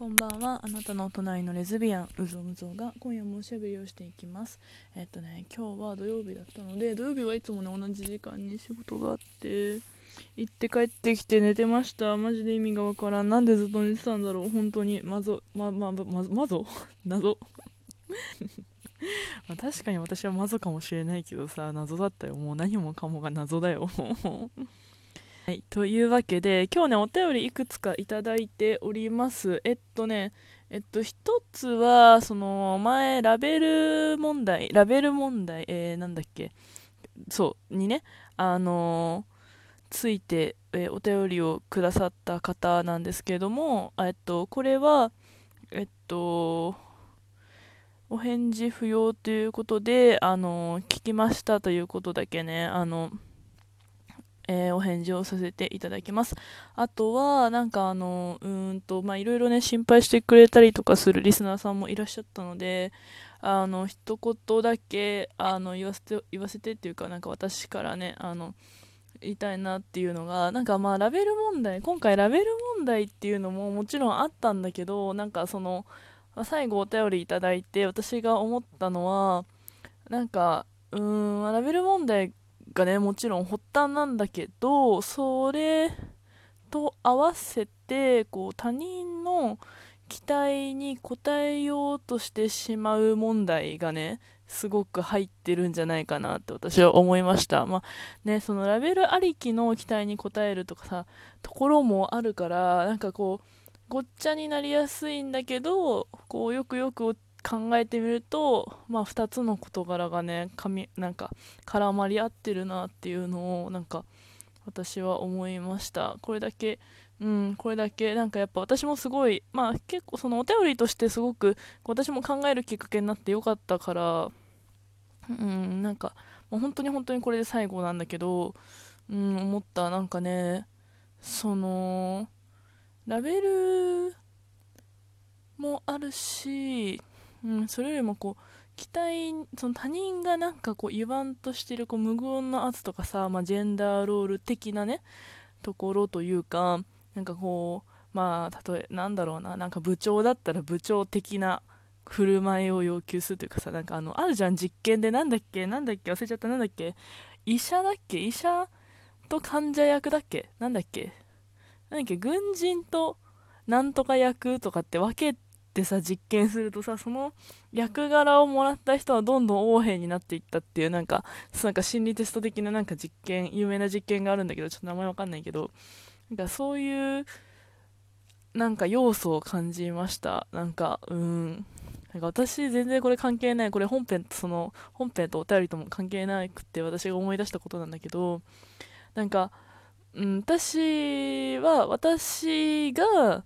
こんばんは。あなたのお隣のレズビアン、うぞうぞが今夜もおしゃべりをしていきます。えっとね、今日は土曜日だったので、土曜日はいつもね、同じ時間に仕事があって、行って帰ってきて寝てました。マジで意味がわからん。なんでずっと寝てたんだろう。本当に、まぞ、ま、ま、ま、ま、まぞ？謎。ま、確かに私はマゾかもしれないけどさ、謎だったよ。もう何もかもが謎だよ。はい、というわけで今日ねお便りいくつかいただいております。えっとねえっと一つはその前ラベル問題ラベル問題えー、なんだっけそうにねあのー、ついて、えー、お便りをくださった方なんですけれどもえっとこれはえっとお返事不要ということで、あの聞きましたということだけね、あのえー、お返事をさせていただきます。あとは、なんかあの、うんと、まあ、いろいろね、心配してくれたりとかするリスナーさんもいらっしゃったので、あの、一言だけ、あの、言わせて、言わせてっていうか、なんか私からね、あの、言いたいなっていうのが、なんかまあ、ラベル問題、今回ラベル問題っていうのももちろんあったんだけど、なんかその、最後お便りいただいて、私が思ったのは、なんか、うーん、ラベル問題がねもちろん発端なんだけどそれと合わせてこう他人の期待に応えようとしてしまう問題がねすごく入ってるんじゃないかなって私は思いました。まあね、そのラベルありきの期待に応えるとかさ、ところもあるから、なんかこう、ごっちゃになりやすいんだけど、こうよくよく考えてみると、まあ、2つの事柄がねかみなんか絡まり合ってるなっていうのをなんか私は思いました。これだけうんこれだけなんかやっぱ私もすごいまあ結構そのお便りとしてすごく私も考えるきっかけになってよかったからうんなんかもう本当に本当にこれで最後なんだけどうん思った。なんかねそのラベルもあるしうん、それよりもこう期待その他人がなんかこう言わんとしてるこう無言の圧とかさ、まあ、ジェンダーロール的なねところというかなんかこうまあ例えなんだろうななんか部長だったら部長的な振る舞いを要求するというかさなんかあのあるじゃん実験でなんだっけなんだっけ忘れちゃったなんだっけ医者だっけ医者と患者役だっけなんだっけなんだっけ軍人となんとか役とかって分けってさ実験するとさその役柄をもらった人はどんどん横柄になっていったっていうなんかなんか心理テスト的ななんか実験有名な実験があるんだけどちょっと名前わかんないけどなんかそういうなんか要素を感じました。なんかうん。なんか私全然これ関係ない。これ本編とその本編とお便りとも関係なくって私が思い出したことなんだけどなんか、うん、私は私が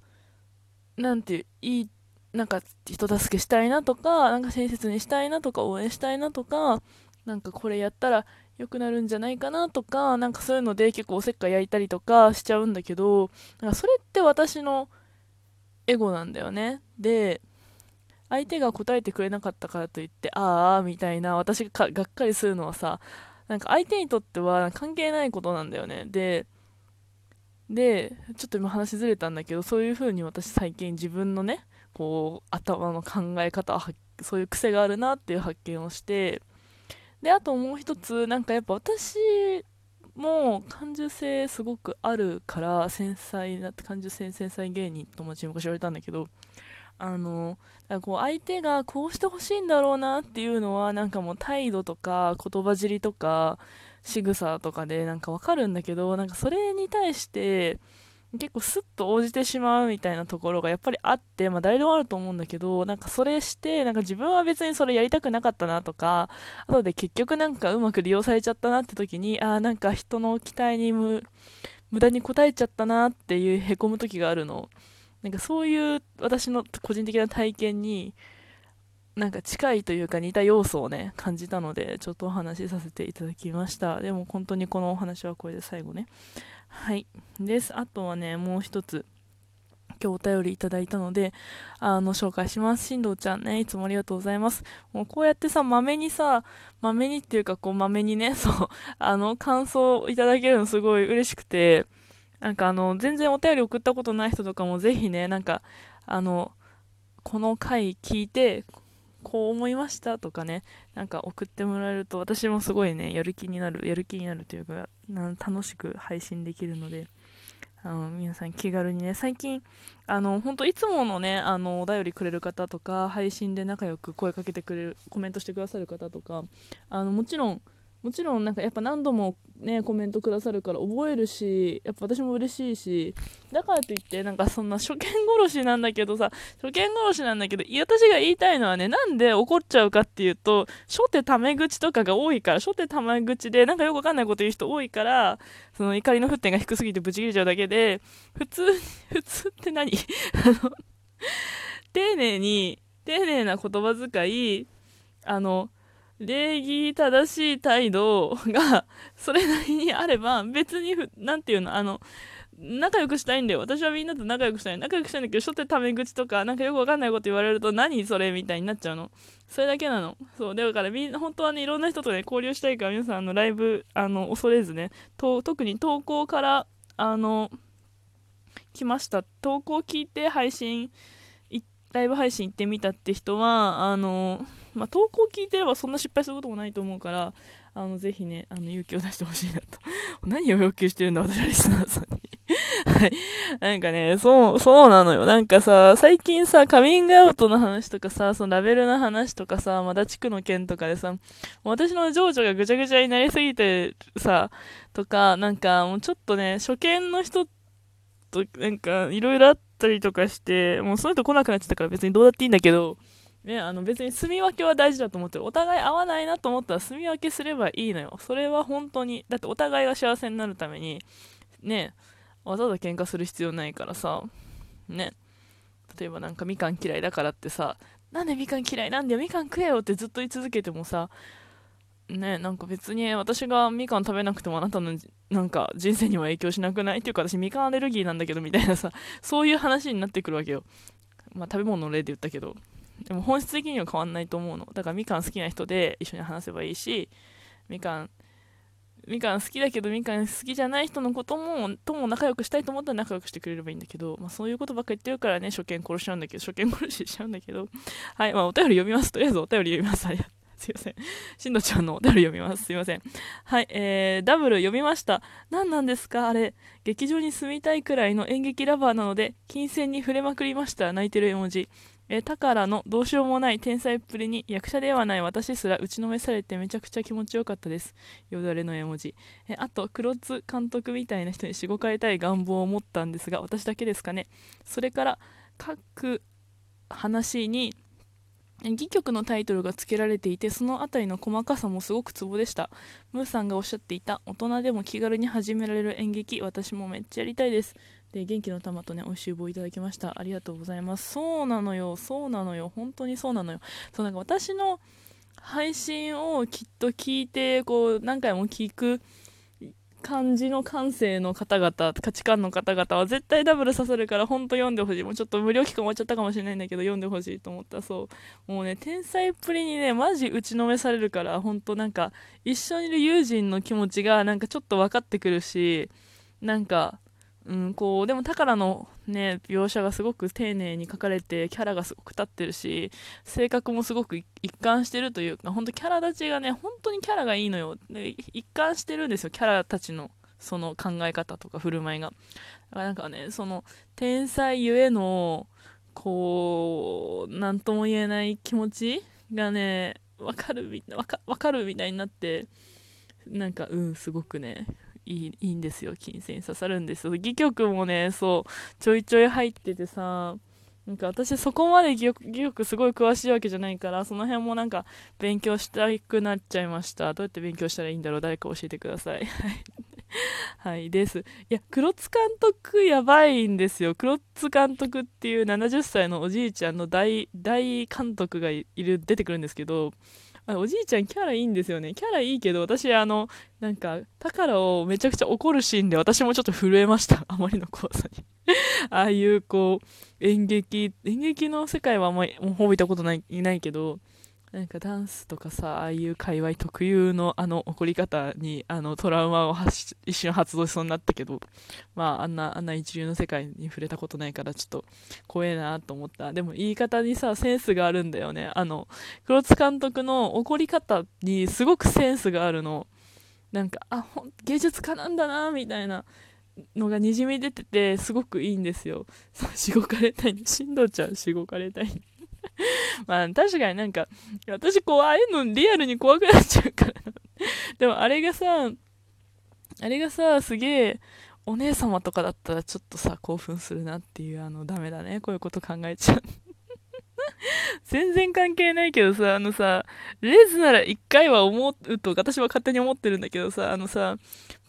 なんていいなんか人助けしたいなとか、なんか親切にしたいなとか、応援したいなとか、なんかこれやったら良くなるんじゃないかなとか、なんかそういうので結構おせっかい焼いたりとかしちゃうんだけど、なんかそれって私のエゴなんだよね。で、相手が答えてくれなかったからといって、ああ、みたいな私ががっかりするのはさ、なんか相手にとっては関係ないことなんだよね。で、で、ちょっと今話ずれたんだけど、そういうふうに私最近自分のね、こう頭の考え方そういう癖があるなっていう発見をしてであともう一つなんかやっぱ私も感受性すごくあるから繊細な感受性繊細芸人友達に昔言われたんだけどあのこう相手がこうしてほしいんだろうなっていうのはなんかもう態度とか言葉尻とか仕草とかでなんかわかるんだけどなんかそれに対して結構スッと応じてしまうみたいなところがやっぱりあって、まあ誰でもあると思うんだけど、なんかそれして、なんか自分は別にそれやりたくなかったなとか、後で結局なんかうまく利用されちゃったなって時に、あ、なんか人の期待に無駄に応えちゃったなっていうへこむ時があるの。なんかそういう私の個人的な体験に、なんか近いというか似た要素をね、感じたので、ちょっとお話しさせていただきました。でも本当にこのお話はこれで最後ね。はい。です。あとはね、もう一つ。今日お便りいただいたので、あの、紹介します。しんどうちゃんね、いつもありがとうございます。もうこうやってさ、まめにさ、まめにっていうか、こう、まめにね、そう、あの、感想をいただけるのすごい嬉しくて、なんかあの、全然お便り送ったことない人とかもぜひね、なんか、あのこの回聞いてこう思いましたとかねなんか送ってもらえると私もすごいねやる気になるやる気になるというか楽しく配信できるのであの皆さん気軽にね最近あの本当いつものねあのお便りくれる方とか配信で仲良く声かけてくれるコメントしてくださる方とかあのもちろんもちろんなんかやっぱ何度もねコメントくださるから覚えるしやっぱ私も嬉しいしだからといってなんかそんな初見殺しなんだけどさ初見殺しなんだけど私が言いたいのはねなんで怒っちゃうかっていうと初手タメ口とかが多いから初手タメ口でなんかよくわかんないこと言う人多いからその怒りの沸点が低すぎてブチ切れちゃうだけで普通普通って何？あの丁寧に丁寧な言葉遣いあの礼儀正しい態度が それなりにあれば別に何て言うのあの仲良くしたいんだよ。私はみんなと仲良くしたい。仲良くしたいんだけど初手タメ口とかなんかよくわかんないこと言われると何それみたいになっちゃうの。それだけなの。そう。だからみんな本当はねいろんな人とね交流したいから皆さんあのライブあの恐れずねと特に投稿からあの来ました。投稿聞いて配信ライブ配信行ってみたって人はあのまあ、投稿聞いてればそんな失敗することもないと思うから、あの、ぜひね、あの、勇気を出してほしいなと。何を要求してるんだ、私はリスナーさんに。はい。なんかね、そう、そうなのよ。なんかさ、最近さ、カミングアウトの話とかさ、そのラベルの話とかさ、まだ地区の件とかでさ、私の情緒がぐちゃぐちゃになりすぎてさ、とか、なんかもうちょっとね、初見の人と、なんか、いろいろあってたりとかして、もうそういう人来なくなっちゃったから別にどうだっていいんだけど、ね、あの別に住み分けは大事だと思ってる。お互い合わないなと思ったら住み分けすればいいのよ。それは本当に。だってお互いが幸せになるために、ね、わざわざ喧嘩する必要ないからさ、ね。例えばなんかみかん嫌いだからってさ、なんでみかん嫌い？なんだよ、みかん食えよってずっと言い続けてもさ、ね、なんか別に私がみかん食べなくてもあなたのなんか人生には影響しなくないっていうか私みかんアレルギーなんだけどみたいなさ、そういう話になってくるわけよ。まあ食べ物の例で言ったけど。でも本質的には変わんないと思うの。だからみかん好きな人で一緒に話せばいいしみかんみかん好きだけどみかん好きじゃない人のこともとも仲良くしたいと思ったら仲良くしてくれればいいんだけど、まあ、そういうことばっか言ってるからね初見殺しちゃうんだけど初見殺ししちゃうんだけど。はいまあお便り読みます。とりあえずお便り読みます。ありがとう。すいません。しんどちゃんのお便り読みます。すいません。はい、えー、ダブル読みました。何なんですか？あれ。劇場に住みたいくらいの演劇ラバーなので、金銭に触れまくりました。泣いてる絵文字。えー、宝のどうしようもない天才っぷりに役者ではない私すら打ちのめされてめちゃくちゃ気持ちよかったです。よだれの絵文字。え、あと、黒津監督みたいな人にしごかれたい願望を持ったんですが、私だけですかね。それから、各話に演技曲のタイトルが付けられていてその辺りの細かさもすごくツボでした。ムーさんがおっしゃっていた大人でも気軽に始められる演劇私もめっちゃやりたいです。で元気の玉とね美味しい棒いただきました。ありがとうございます。そうなのよそうなのよ。本当にそうなのよ。そうなんか私の配信をきっと聞いてこう何回も聞く感じの感性の方々価値観の方々は絶対ダブル刺さるから本当読んでほしい。もうちょっと無料期間終わっちゃったかもしれないんだけど読んでほしいと思った。そう。もうね天才っぷりにねマジ打ちのめされるから本当なんか一緒にいる友人の気持ちがなんかちょっと分かってくるしなんかうん、こうでも宝の、ね、描写がすごく丁寧に書かれてキャラがすごく立ってるし性格もすごく一貫してるというか本当キャラ立ちがね本当にキャラがいいのよ。一貫してるんですよキャラたちのその考え方とか振る舞いが。だからなんかねその天才ゆえのこう何とも言えない気持ちがね分かる分か分かるみたいになってなんかうんすごくねいいいいんですよ。金銭刺さるんですよ。戯曲もねそうちょいちょい入っててさなんか私そこまで戯曲すごい詳しいわけじゃないからその辺もなんか勉強したくなっちゃいました。どうやって勉強したらいいんだろう？誰か教えてください。はい。です。いや黒津監督やばいんですよ。黒津監督っていう70歳のおじいちゃんの大大監督がいる出てくるんですけどあおじいちゃんキャラいいんですよね。キャラいいけど、私、あの、なんか、宝をめちゃくちゃ怒るシーンで私もちょっと震えました。あまりの怖さに。ああいう、こう、演劇、演劇の世界はあんまり、もうほぼいたことない、いないけど、なんかダンスとかさああいう界隈特有のあの怒り方にあのトラウマを一瞬発動しそうになったけどまああんなあんな一流の世界に触れたことないからちょっと怖えなと思った。でも言い方にさセンスがあるんだよね。あの黒津監督の怒り方にすごくセンスがあるの。なんかあほん芸術家なんだなみたいな。のがにじみ出ててすごくいいんですよ。しごかれたい。進藤ちゃんしごかれたい。まあ確かになんか、私こう、ああいうのリアルに怖くなっちゃうから でもあれがさ、あれがさ、すげえ、お姉様とかだったらちょっとさ、興奮するなっていう、あの、ダメだね。こういうこと考えちゃう。全然関係ないけどさ、あのさ、レズなら一回は思うと、私は勝手に思ってるんだけどさ、あのさ、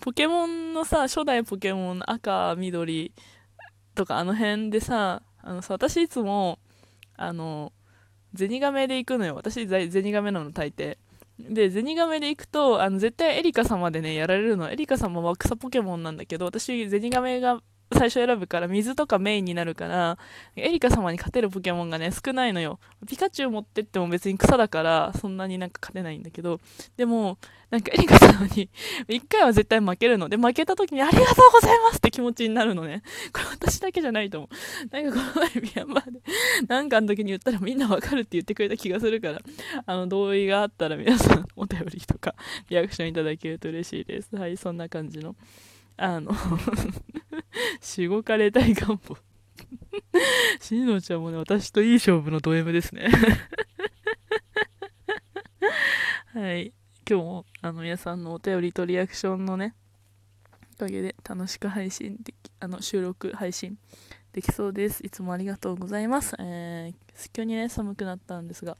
ポケモンのさ、初代ポケモン赤、緑とかあの辺でさ、あのさ、私いつも、あの、ゼニガメで行くのよ。私、ゼニガメなの、大抵。で、ゼニガメで行くと、あの、絶対エリカ様でね、やられるの。エリカ様は草ポケモンなんだけど、私、ゼニガメが最初選ぶから水とかメインになるからエリカ様に勝てるポケモンがね少ないのよ。ピカチュウ持ってっても別に草だからそんなになんか勝てないんだけど。でもなんかエリカ様に一回は絶対負けるの。で負けた時にありがとうございますって気持ちになるのね。これ私だけじゃないと思う。なんかこの前ミヤンマーでなんかの時に言ったらみんなわかるって言ってくれた気がするからあの同意があったら皆さんお便りとかリアクションいただけると嬉しいです。はいそんな感じのあのしごかれたい願望しのちゃんもね、私といい勝負のド M ですねはい。今日も、あの、皆さんのお便りとリアクションのね、おかげで楽しく配信でき、あの、収録、配信できそうです。いつもありがとうございます。えー、急にね、寒くなったんですが、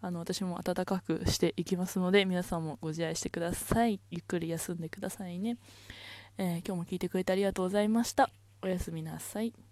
あの、私も暖かくしていきますので、皆さんもご自愛してください。ゆっくり休んでくださいね。えー、今日も聞いてくれてありがとうございました。おやすみなさい。